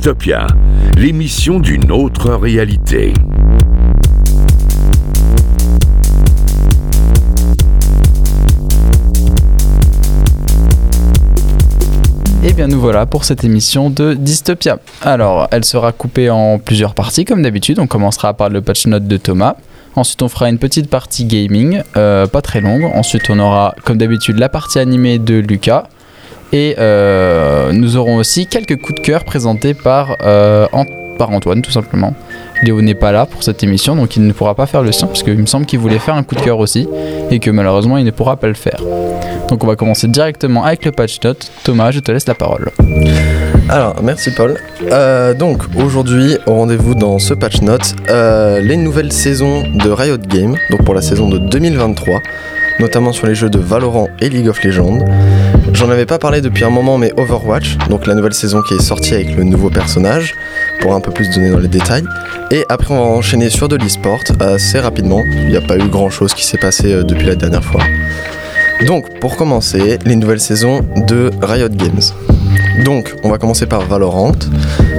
Dystopia, l'émission d'une autre réalité. Et eh bien nous voilà pour cette émission de Dystopia. Alors, elle sera coupée en plusieurs parties comme d'habitude. On commencera par le patch note de Thomas. Ensuite, on fera une petite partie gaming, euh, pas très longue. Ensuite, on aura comme d'habitude la partie animée de Lucas. Et euh, nous aurons aussi quelques coups de cœur présentés par, euh, par Antoine, tout simplement. Léo n'est pas là pour cette émission, donc il ne pourra pas faire le sien, parce qu'il me semble qu'il voulait faire un coup de cœur aussi, et que malheureusement il ne pourra pas le faire. Donc on va commencer directement avec le patch note. Thomas, je te laisse la parole. Alors, merci Paul. Euh, donc, aujourd'hui, au rendez-vous dans ce patch note, les nouvelles saisons de Riot Games, donc pour la saison de 2023, notamment sur les jeux de Valorant et League of Legends. J'en avais pas parlé depuis un moment, mais Overwatch, donc la nouvelle saison qui est sortie avec le nouveau personnage, pour un peu plus donner dans les détails. Et après, on va enchaîner sur de l'e-sport assez rapidement. Il n'y a pas eu grand chose qui s'est passé euh, depuis la dernière fois. Donc, pour commencer, les nouvelles saisons de Riot Games. Donc, on va commencer par Valorant.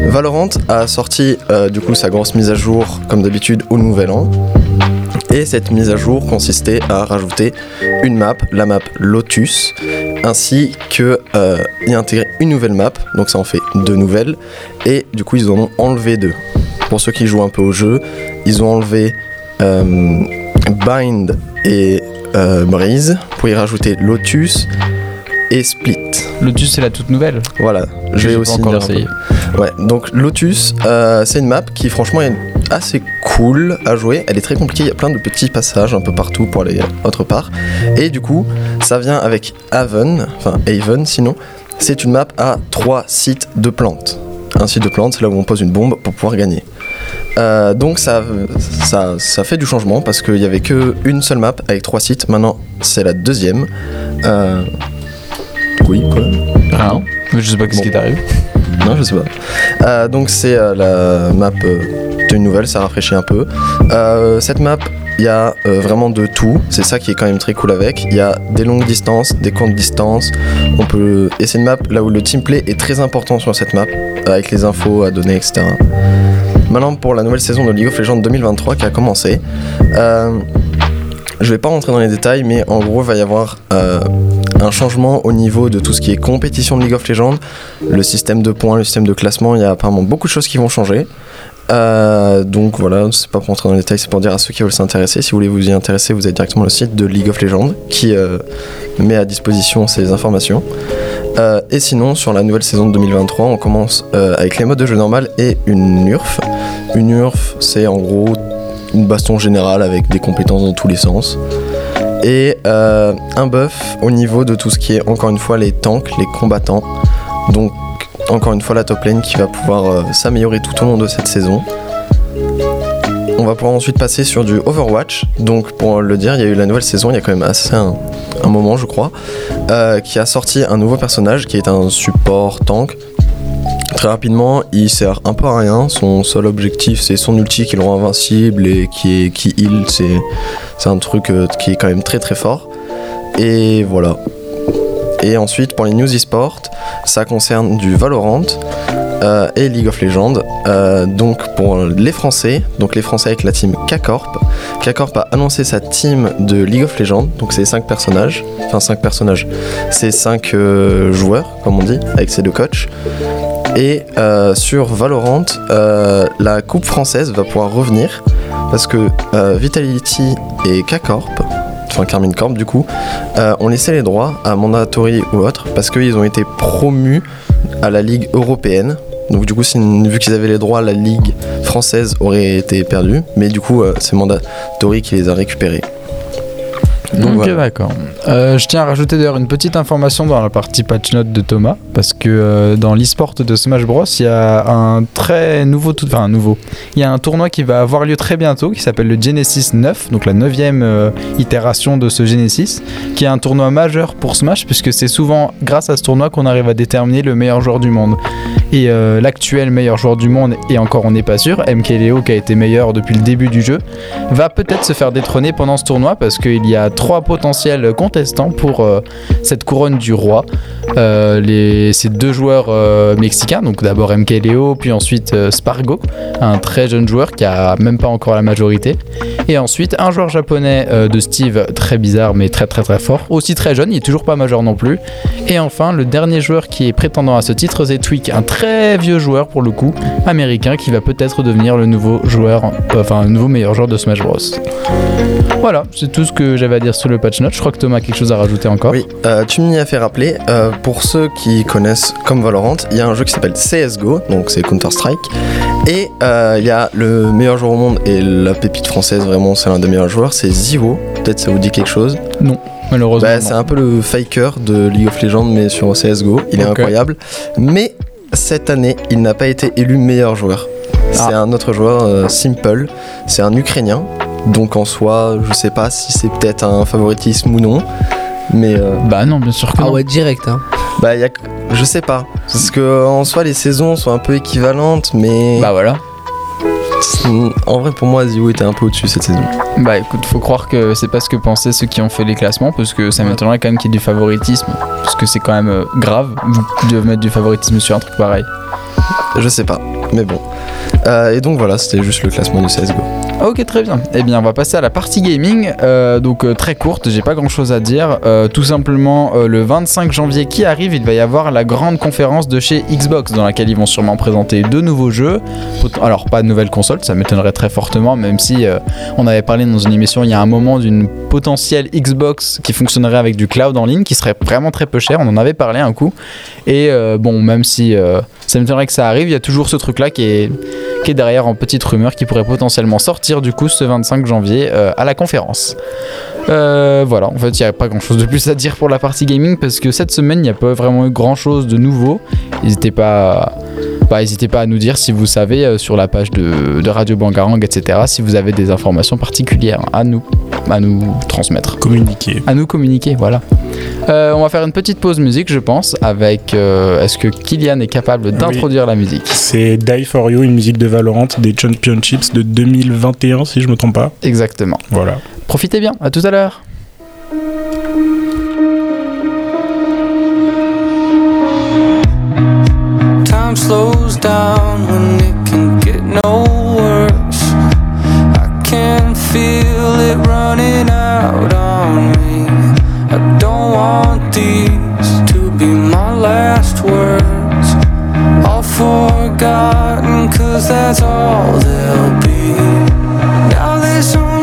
Valorant a sorti euh, du coup sa grosse mise à jour, comme d'habitude, au nouvel an. Et cette mise à jour consistait à rajouter une map, la map Lotus, ainsi que euh, y intégrer une nouvelle map, donc ça en fait deux nouvelles, et du coup ils en ont enlevé deux. Pour ceux qui jouent un peu au jeu, ils ont enlevé euh, Bind et euh, Breeze pour y rajouter Lotus et Split. Lotus c'est la toute nouvelle. Voilà, je vais aussi essayer. Ouais, donc Lotus, euh, c'est une map qui franchement est assez cool à jouer. Elle est très compliquée, il y a plein de petits passages un peu partout pour aller autre part. Et du coup, ça vient avec Haven, enfin Haven sinon. C'est une map à trois sites de plantes. Un site de plantes, c'est là où on pose une bombe pour pouvoir gagner. Euh, donc ça, ça, ça, fait du changement parce qu'il n'y avait qu'une seule map avec trois sites. Maintenant, c'est la deuxième. Euh... Oui, quoi Non, je sais pas ce qui t'arrive. Non, je sais pas. Euh, donc c'est euh, la map de une nouvelle, ça rafraîchit un peu. cette map, il y a vraiment de tout. C'est ça qui est quand même très cool avec. Il y a des longues distances, des courtes distances. On peut et c'est une map là où le teamplay est très important sur cette map, avec les infos à donner, etc. Maintenant pour la nouvelle saison de League of Legends 2023 qui a commencé. Euh, je vais pas rentrer dans les détails, mais en gros, il va y avoir euh, un changement au niveau de tout ce qui est compétition de League of Legends, le système de points, le système de classement. Il y a apparemment beaucoup de choses qui vont changer. Euh, donc voilà, c'est pas pour rentrer dans les détails, c'est pour dire à ceux qui veulent s'intéresser. Si vous voulez vous y intéresser, vous avez directement le site de League of Legends qui met à disposition ces informations. Euh, et sinon, sur la nouvelle saison de 2023, on commence euh, avec les modes de jeu normal et une NURF. Une NURF, c'est en gros une baston générale avec des compétences dans tous les sens. Et euh, un buff au niveau de tout ce qui est, encore une fois, les tanks, les combattants. Donc, encore une fois, la top lane qui va pouvoir s'améliorer tout au long de cette saison. On va pouvoir ensuite passer sur du Overwatch. Donc pour le dire, il y a eu la nouvelle saison, il y a quand même assez un, moment je crois, euh, qui a sorti un nouveau personnage qui est un support tank. Très rapidement, il sert un peu à rien. Son seul objectif, c'est son ulti qui le rend invincible et qui, est, qui heal. C'est un truc euh, qui est quand même très très fort. Et voilà. Et ensuite, pour les news e-sport, ça concerne du Valorant. Euh, et League of Legends. Euh, donc pour les Français, donc les Français avec la team K-Corp. K-Corp a annoncé sa team de League of Legends, donc c'est 5 personnages, enfin 5 personnages, c'est 5 euh, joueurs comme on dit, avec ses deux coachs. Et sur Valorant, la coupe française va pouvoir revenir parce que Vitality et K-Corp enfin Carmine Corp du coup, ont laissé les droits à Mandatory ou autre parce qu'ils ont été promus à la Ligue européenne donc du coup, vu qu'ils avaient les droits, la ligue française aurait été perdue. Mais du coup, euh, c'est Mandatory qui les a récupérés. Donc, ok, d'accord. Euh, je tiens à rajouter d'ailleurs une petite information dans la partie patch note de Thomas, parce que euh, dans l'e-sport de Smash Bros, il y a un très nouveau, tout, enfin un nouveau, il y a un tournoi qui va avoir lieu très bientôt, qui s'appelle le Genesis 9, donc la neuvième itération de ce Genesis, qui est un tournoi majeur pour Smash, puisque c'est souvent grâce à ce tournoi qu'on arrive à déterminer le meilleur joueur du monde. Et euh, l'actuel meilleur joueur du monde, et encore on n'est pas sûr, MKLeo qui a été meilleur depuis le début du jeu, va peut-être se faire détrôner pendant ce tournoi parce qu'il y a trois potentiels contestants pour euh, cette couronne du roi. Euh, ces deux joueurs mexicains, donc d'abord MKLeo, puis ensuite Spargo, un très jeune joueur qui a même pas encore la majorité, et ensuite un joueur japonais de Steve, très bizarre mais très très très fort, aussi très jeune, il est toujours pas majeur non plus. Et enfin, le dernier joueur qui est prétendant à ce titre, c'est Tweak, un très vieux joueur pour le coup, américain, qui va peut-être devenir le nouveau joueur, euh, enfin le nouveau meilleur joueur de Smash Bros. Voilà, c'est tout ce que j'avais à dire sur le patch note. Je crois que Thomas a quelque chose à rajouter encore. Oui, euh, tu m'y as fait rappeler. euh, pour ceux qui connaissent comme Valorant, il y a un jeu qui s'appelle CSGO, donc c'est Counter-Strike. Et euh, il y a le meilleur joueur au monde et la pépite française, vraiment, c'est l'un des meilleurs joueurs, c'est Zivo. Peut-être ça vous dit quelque chose? Malheureusement. Bah, non. c'est un peu le faker de League of Legends, mais sur CSGO. Il est incroyable. Mais cette année, il n'a pas été élu meilleur joueur. C'est Ah. un autre joueur, euh, Simple. C'est un Ukrainien. Donc en soi, je sais pas si c'est peut-être un favoritisme ou non. Mais euh, Bah non, bien sûr que Ah non. ouais, direct. Hein. bah, y a, je sais pas. Parce que en soi, les saisons sont un peu équivalentes, mais Bah voilà. En vrai, pour moi, Zio était un peu au-dessus cette saison. Bah écoute, faut croire que c'est pas ce que pensaient ceux qui ont fait les classements, parce que ça m'étonnerait quand même qu'il y ait du favoritisme, parce que c'est quand même euh, grave de mettre du favoritisme sur un truc pareil. Je sais pas, mais bon. Euh, et donc voilà, c'était juste le classement de CSGO. Ok, très bien. Eh bien, on va passer à la partie gaming. Euh, donc, euh, très courte, j'ai pas grand chose à dire. Euh, tout simplement, le 25 janvier qui arrive, il va y avoir la grande conférence de chez Xbox dans laquelle ils vont sûrement présenter deux nouveaux jeux. Alors, pas de nouvelles consoles, ça m'étonnerait très fortement, même si on avait parlé dans une émission il y a un moment d'une potentielle Xbox qui fonctionnerait avec du cloud en ligne qui serait vraiment très peu cher. On en avait parlé un coup. Et bon, même si ça m'étonnerait que ça arrive, il y a toujours ce truc-là qui est qui est derrière en petite rumeur qui pourrait potentiellement sortir du coup ce 25 janvier euh, à la conférence. Euh, voilà, en fait, il n'y a pas grand chose de plus à dire pour la partie gaming parce que cette semaine, il n'y a pas vraiment eu grand chose de nouveau. N'hésitez pas, bah, n'hésitez pas à nous dire si vous savez euh, sur la page de, de Radio Bangarang, etc., si vous avez des informations particulières à nous, à nous transmettre Communiquer. à nous communiquer, voilà. Euh, on va faire une petite pause musique, je pense, avec. euh, Est-ce que Kylian est capable d'introduire la musique C'est Die For You, une musique de Valorant des Championships de 2021, si je me trompe pas. Exactement. Voilà. Profitez bien, à tout à l'heure. Time slows down when it can get no worse. I can feel it running out on me. Forgotten, cause that's all they'll be. Now there's only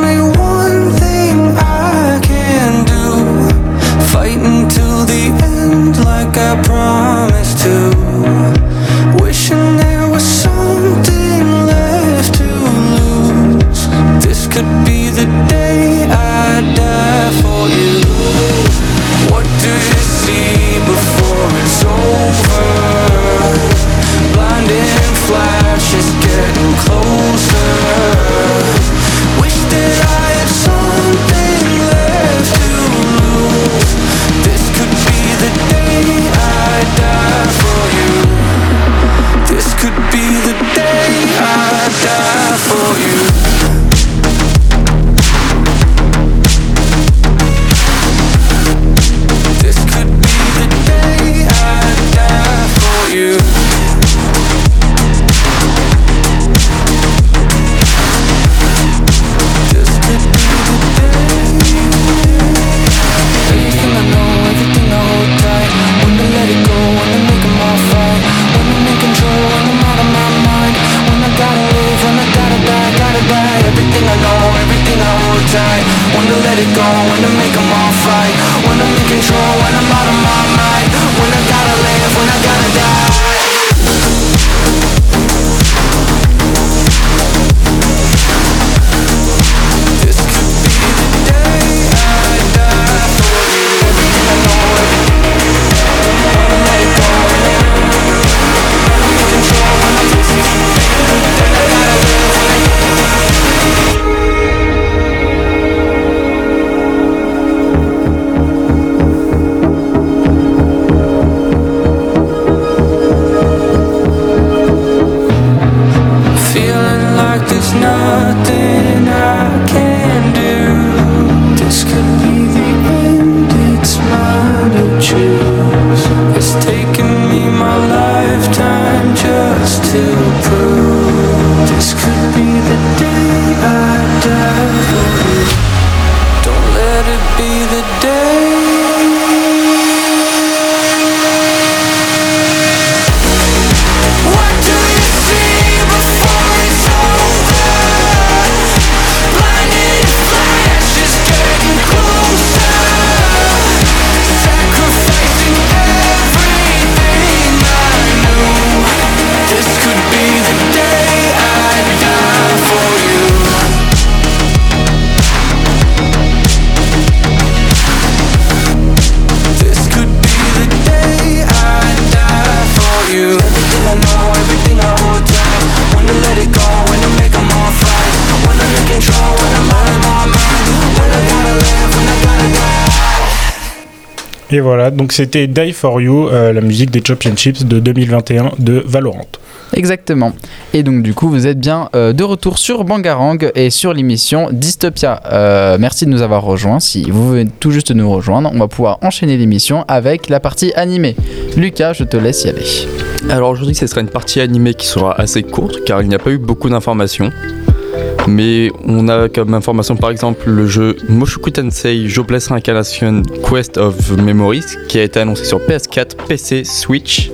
Et voilà, donc c'était Die for You, euh, la musique des Championships de 2021 de Valorant. Exactement. Et donc du coup, vous êtes bien euh, de retour sur Bangarang et sur l'émission Dystopia. Euh, merci de nous avoir rejoints. Si vous venez tout juste nous rejoindre, on va pouvoir enchaîner l'émission avec la partie animée. Lucas, je te laisse y aller. Alors aujourd'hui, ce sera une partie animée qui sera assez courte car il n'y a pas eu beaucoup d'informations. Mais on a comme information par exemple le jeu Moshoku Tensei Jobless Reincarnation Quest of Memories qui a été annoncé sur PS4, PC, Switch.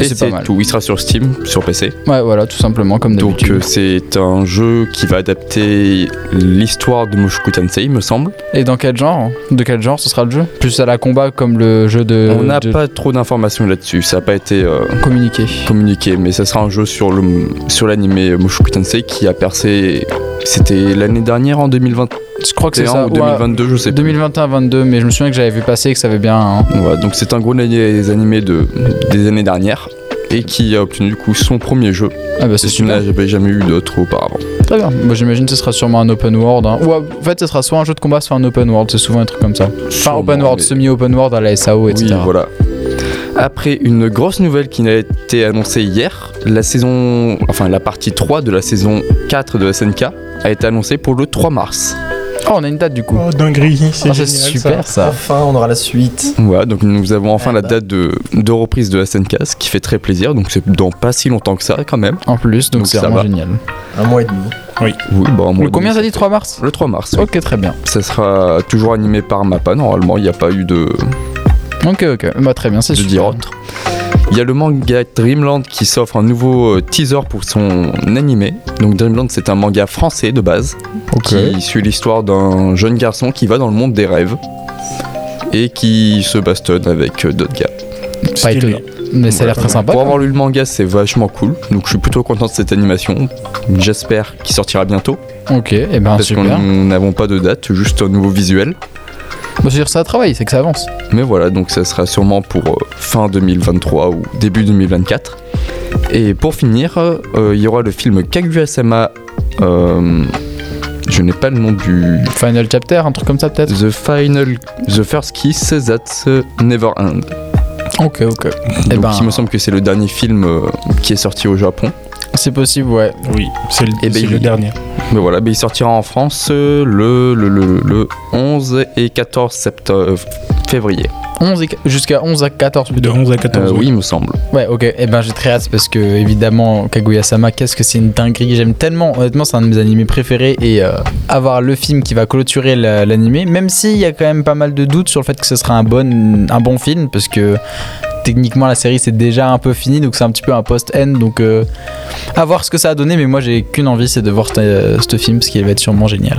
Et C'est tout. Il sera sur Steam, sur PC. Ouais, voilà, tout simplement comme Donc d'habitude. euh, c'est un jeu qui va adapter l'histoire de Moshoku Tensei, il me semble. Et dans quel genre De quel genre ce sera le jeu? Plus à la combat comme le jeu de. on n'a de pas trop d'informations là-dessus, ça n'a pas été euh, communiqué. communiqué, mais ça sera un jeu sur le sur l'animé Mushoku Tensei qui a percé. C'était l'année dernière en 2021 Je crois que c'est ça. ou ouais, 2022, je sais plus. 2021-22, mais je me souviens que j'avais vu passer que ça avait bien. hein. Ouais, donc c'est un gros des animés de, des années dernières et qui a obtenu du coup son premier jeu. Ah bah c'est super. j'avais jamais eu d'autres auparavant. Très bien. Moi j'imagine que ce sera sûrement un open world. hein. Ou en fait, ce sera soit un jeu de combat, soit un open world. C'est souvent un truc comme ça. Enfin, Sûrement, open world, mais- semi-open world à la SAO, etc. Oui, voilà. Après une grosse nouvelle qui a été annoncée hier, la saison, enfin la partie 3 de la saison 4 de SNK a été annoncée pour le 3 mars. Oh, on a une date du coup. Oh, dinguerie, c'est génial, super ça. Enfin, on aura la suite. Voilà, donc nous avons enfin Ah la bah. date de, de reprise de SNK, ce qui fait très plaisir. Donc c'est dans pas si longtemps que ça quand même. En plus, donc c'est ça vraiment va. génial. Un mois et demi. Oui, bon, un mois Le combien t'as dit 3 mars Le 3 mars. oui. Ok, très bien. Ça sera toujours animé par Mappa. Normalement, il n'y a pas eu de, Ok, ok. Bah, très bien, c'est de super. autre. Il y a le manga Dreamland qui s'offre un nouveau euh, teaser pour son animé. Donc Dreamland, c'est un manga français de base qui suit l'histoire d'un jeune garçon qui va dans le monde des rêves et qui se bastonne avec euh, d'autres gars. Pas étonnant. Mais ça a l'air très sympa. Pour avoir lu le manga, c'est vachement cool. Donc je suis plutôt content de cette animation. J'espère qu'il sortira bientôt. Ok, et ben parce qu'on super. n'avons pas de date, juste un nouveau visuel. Bah, dire, ça travaille, c'est que ça avance. Mais voilà, donc ça sera sûrement pour euh, fin 2023 ou début 2024. Et pour finir, euh, il y aura le film Kaguya-sama. euh, je n'ai pas le nom du. Final chapter, un truc comme ça peut-être The Final. The First Kiss That Never End. Ok, ok. Et donc ben, il me semble que c'est le dernier film qui est sorti au Japon. C'est possible, ouais. Oui, c'est le, Eh ben, le dernier. Mais voilà, ben, il sortira en France euh, le, le, le, le 11 et 14 septembre, février. 11 et- jusqu'à 11 à 14 De plutôt. 11 à 14 Euh, oui. il me semble. Ouais, ok. Et ben j'ai très hâte parce que évidemment Kaguya-sama, qu'est-ce que c'est une dinguerie. J'aime tellement. Honnêtement, c'est un de mes animés préférés et euh, avoir le film qui va clôturer la- l'animé, même s'il y a quand même pas mal de doutes sur le fait que ce sera un bon, un bon film parce que techniquement la série c'est déjà un peu fini donc c'est un petit peu un post-end donc euh, à voir ce que ça a donné mais moi j'ai qu'une envie c'est de voir ce euh, film parce qu'il va être sûrement génial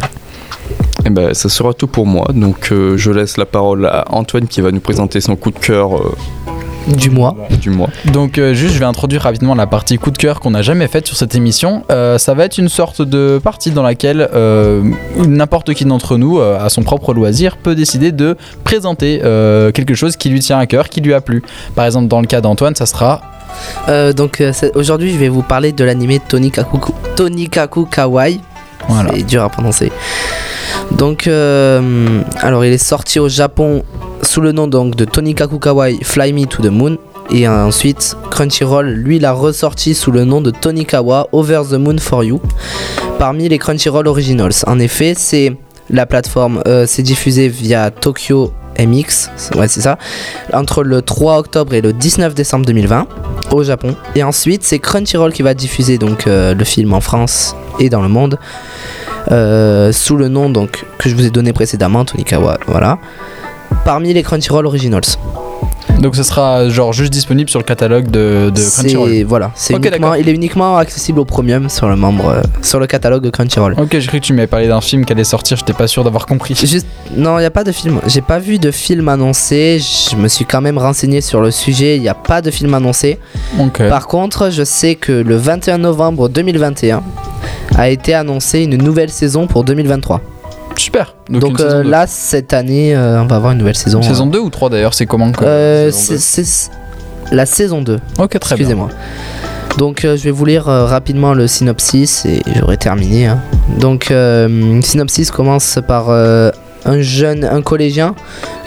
Et ben, ça sera tout pour moi. Donc, euh, je laisse la parole à Antoine qui va nous présenter son coup de cœur euh, du mois. du mois. Donc euh, juste je vais introduire rapidement la partie coup de cœur qu'on n'a jamais faite sur cette émission. Euh, ça va être une sorte de partie dans laquelle euh, n'importe qui d'entre nous, euh, à son propre loisir, peut décider de présenter euh, quelque chose qui lui tient à cœur, qui lui a plu. Par exemple dans le cas d'Antoine, ça sera... Euh, donc euh, aujourd'hui, je vais vous parler de l'animé Tonikaku, Tonikaku Kawaii. Voilà. C'est dur à prononcer. Donc, euh, alors il est sorti au Japon sous le nom donc de Tonikaku Kawaii Fly Me to the Moon. Et ensuite, Crunchyroll, lui, l'a ressorti sous le nom de Tonikawa Over the Moon for You parmi les Crunchyroll Originals. En effet, c'est la plateforme, euh, c'est diffusé via Tokyo MX, ouais, c'est ça, entre le 3 octobre et le 19 décembre 2020 au Japon. Et ensuite, c'est Crunchyroll qui va diffuser donc euh, le film en France et dans le monde euh, sous le nom donc que je vous ai donné précédemment, Tonikawa, voilà. Parmi les Crunchyroll Originals. Donc ce sera genre juste disponible sur le catalogue de, de Crunchyroll. Voilà, c'est uniquement, il est uniquement accessible au premium sur le membre, euh, sur le catalogue de Crunchyroll. Ok, j'ai cru que tu m'avais parlé d'un film qui allait sortir, j'étais pas sûr d'avoir compris. Juste, non, il n'y a pas de film. J'ai pas vu de film annoncé. Je me suis quand même renseigné sur le sujet. Il n'y a pas de film annoncé. Par contre, je sais que le 21 novembre 2021 a été annoncé une nouvelle saison pour 2023. Super. Donc, euh, là, cette année, euh, on va avoir une nouvelle saison. Saison 2 ou 3 d'ailleurs, c'est comment Euh, saison la saison 2. Ok, très bien. Excusez-moi. Donc euh, je vais vous lire rapidement le synopsis et j'aurai terminé. hein. Donc synopsis commence par un jeune, un collégien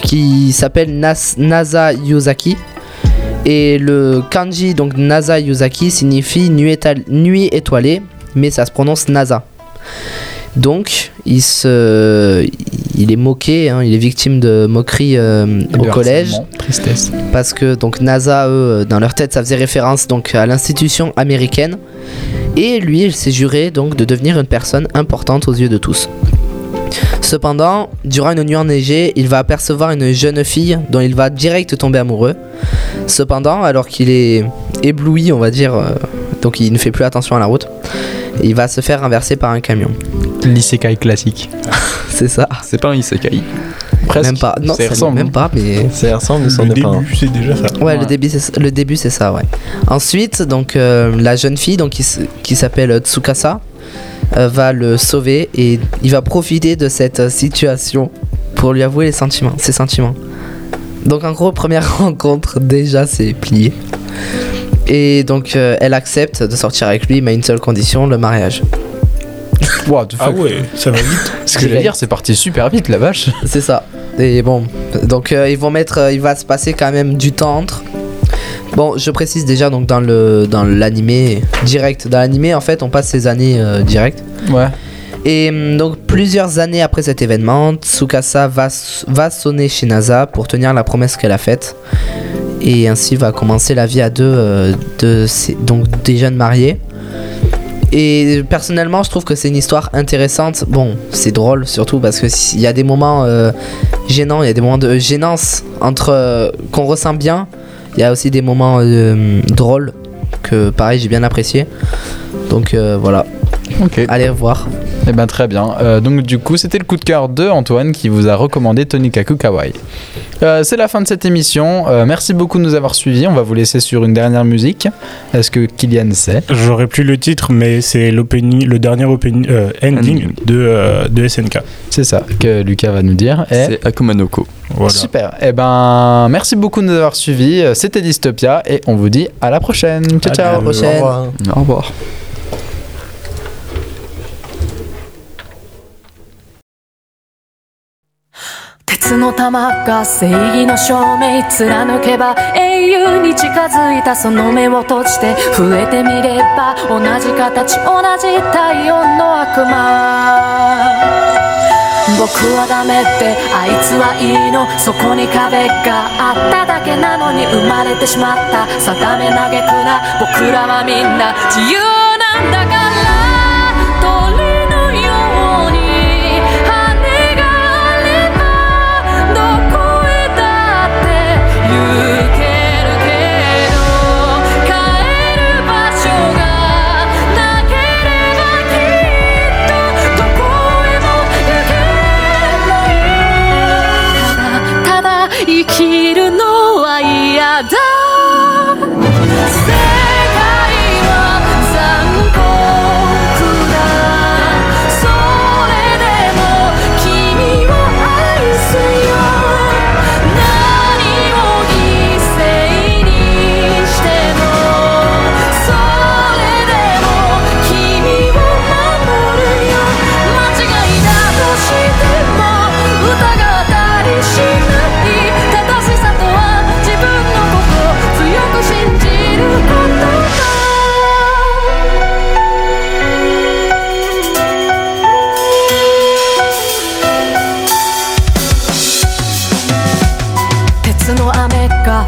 qui s'appelle Nas- Nasa Yuzaki. Et le kanji, donc Nasa Yuzaki, signifie nuit étoilée, mais ça se prononce Nasa. Donc, il, se, il est moqué, hein, il est victime de moqueries euh, au collège Tristesse. parce que donc NASA, eux, dans leur tête, ça faisait référence donc à l'institution américaine. Et lui, il s'est juré donc de devenir une personne importante aux yeux de tous. Cependant, durant une nuit enneigée, il va apercevoir une jeune fille dont il va direct tomber amoureux. Cependant, alors qu'il est ébloui, on va dire, euh, donc il ne fait plus attention à la route, il va se faire renverser par un camion. L'isekai classique. C'est ça. C'est pas un isekai. Presque. Même pas. Non, Ça ressemble. même pas, mais. Ça ressemble, mais c'en Le est pas un. début, c'est déjà ça. Ouais, Ouais. le début, c'est le début, c'est ça, ouais. Ensuite, donc euh, la jeune fille, donc qui, qui s'appelle Tsukasa, euh, va le sauver et il va profiter de cette situation pour lui avouer les sentiments, ses sentiments. Donc en gros, première rencontre, déjà c'est plié. Et donc euh, elle accepte de sortir avec lui, mais à une seule condition, le mariage. The Ah fuck? ouais, ça va vite. Ce que j'allais dire, c'est parti super vite, la vache. C'est ça. Et bon, donc euh, ils vont mettre, euh, il va se passer quand même du temps entre. Bon, je précise déjà donc dans le dans l'animé direct, dans l'animé en fait, on passe ces années euh, direct. Ouais. Et hum, donc plusieurs années après cet événement, Tsukasa va va sonner chez NASA pour tenir la promesse qu'elle a faite. Et ainsi va commencer la vie à deux euh, de ces- donc des jeunes mariés. Et personnellement, je trouve que c'est une histoire intéressante. Bon, c'est drôle surtout parce que s'il y a des moments euh, gênants, il y a des moments de gênance entre euh, qu'on ressent bien. Il y a aussi des moments euh, drôles que pareil j'ai bien apprécié. Donc voilà, allez voir. Eh ben très bien. Euh, donc du coup, c'était le coup de cœur de Antoine qui vous a recommandé Tonikaku Kawaii. Euh, c'est la fin de cette émission. Euh, merci beaucoup de nous avoir suivis. On va vous laisser sur une dernière musique. Est-ce que Kylian sait? J'aurais plus le titre, mais c'est l'opening, le dernier opening, euh, ending de, euh, de SNK. C'est ça que Lucas va nous dire. Et C'est Akumanoko. Voilà. super. Eh ben merci beaucoup de nous avoir suivis. C'était Dystopia et on vous dit à la prochaine. Ciao À ciao. la prochaine. Au revoir. Au revoir. 鉄の玉が正義の証明貫けば英雄に近づいたその目を閉じて増えてみれば同じ形同じ体温の悪魔。僕はダメってあいつはいいの。そこに壁があっただけなのに生まれてしまった。定め嘆くな。僕らはみんな自由なんだから。生きるのは嫌だ。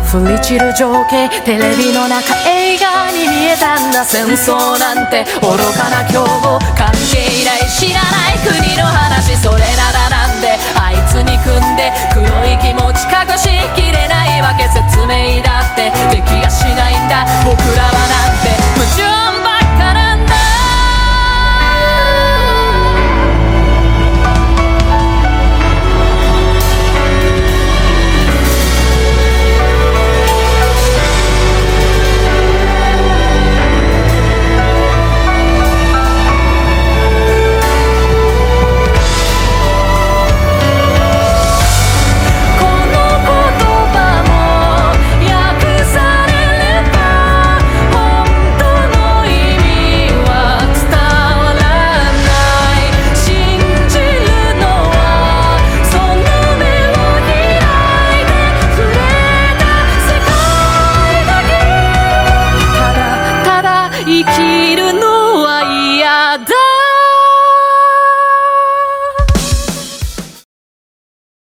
降り散る情景テレビの中映画に見えたんだ戦争なんて。愚かな今日関係ない。知らない。国の話それならなんであいつに組んで黒い気持ち隠しきれないわけ説明だってできやしないんだ。僕らはなんて。無情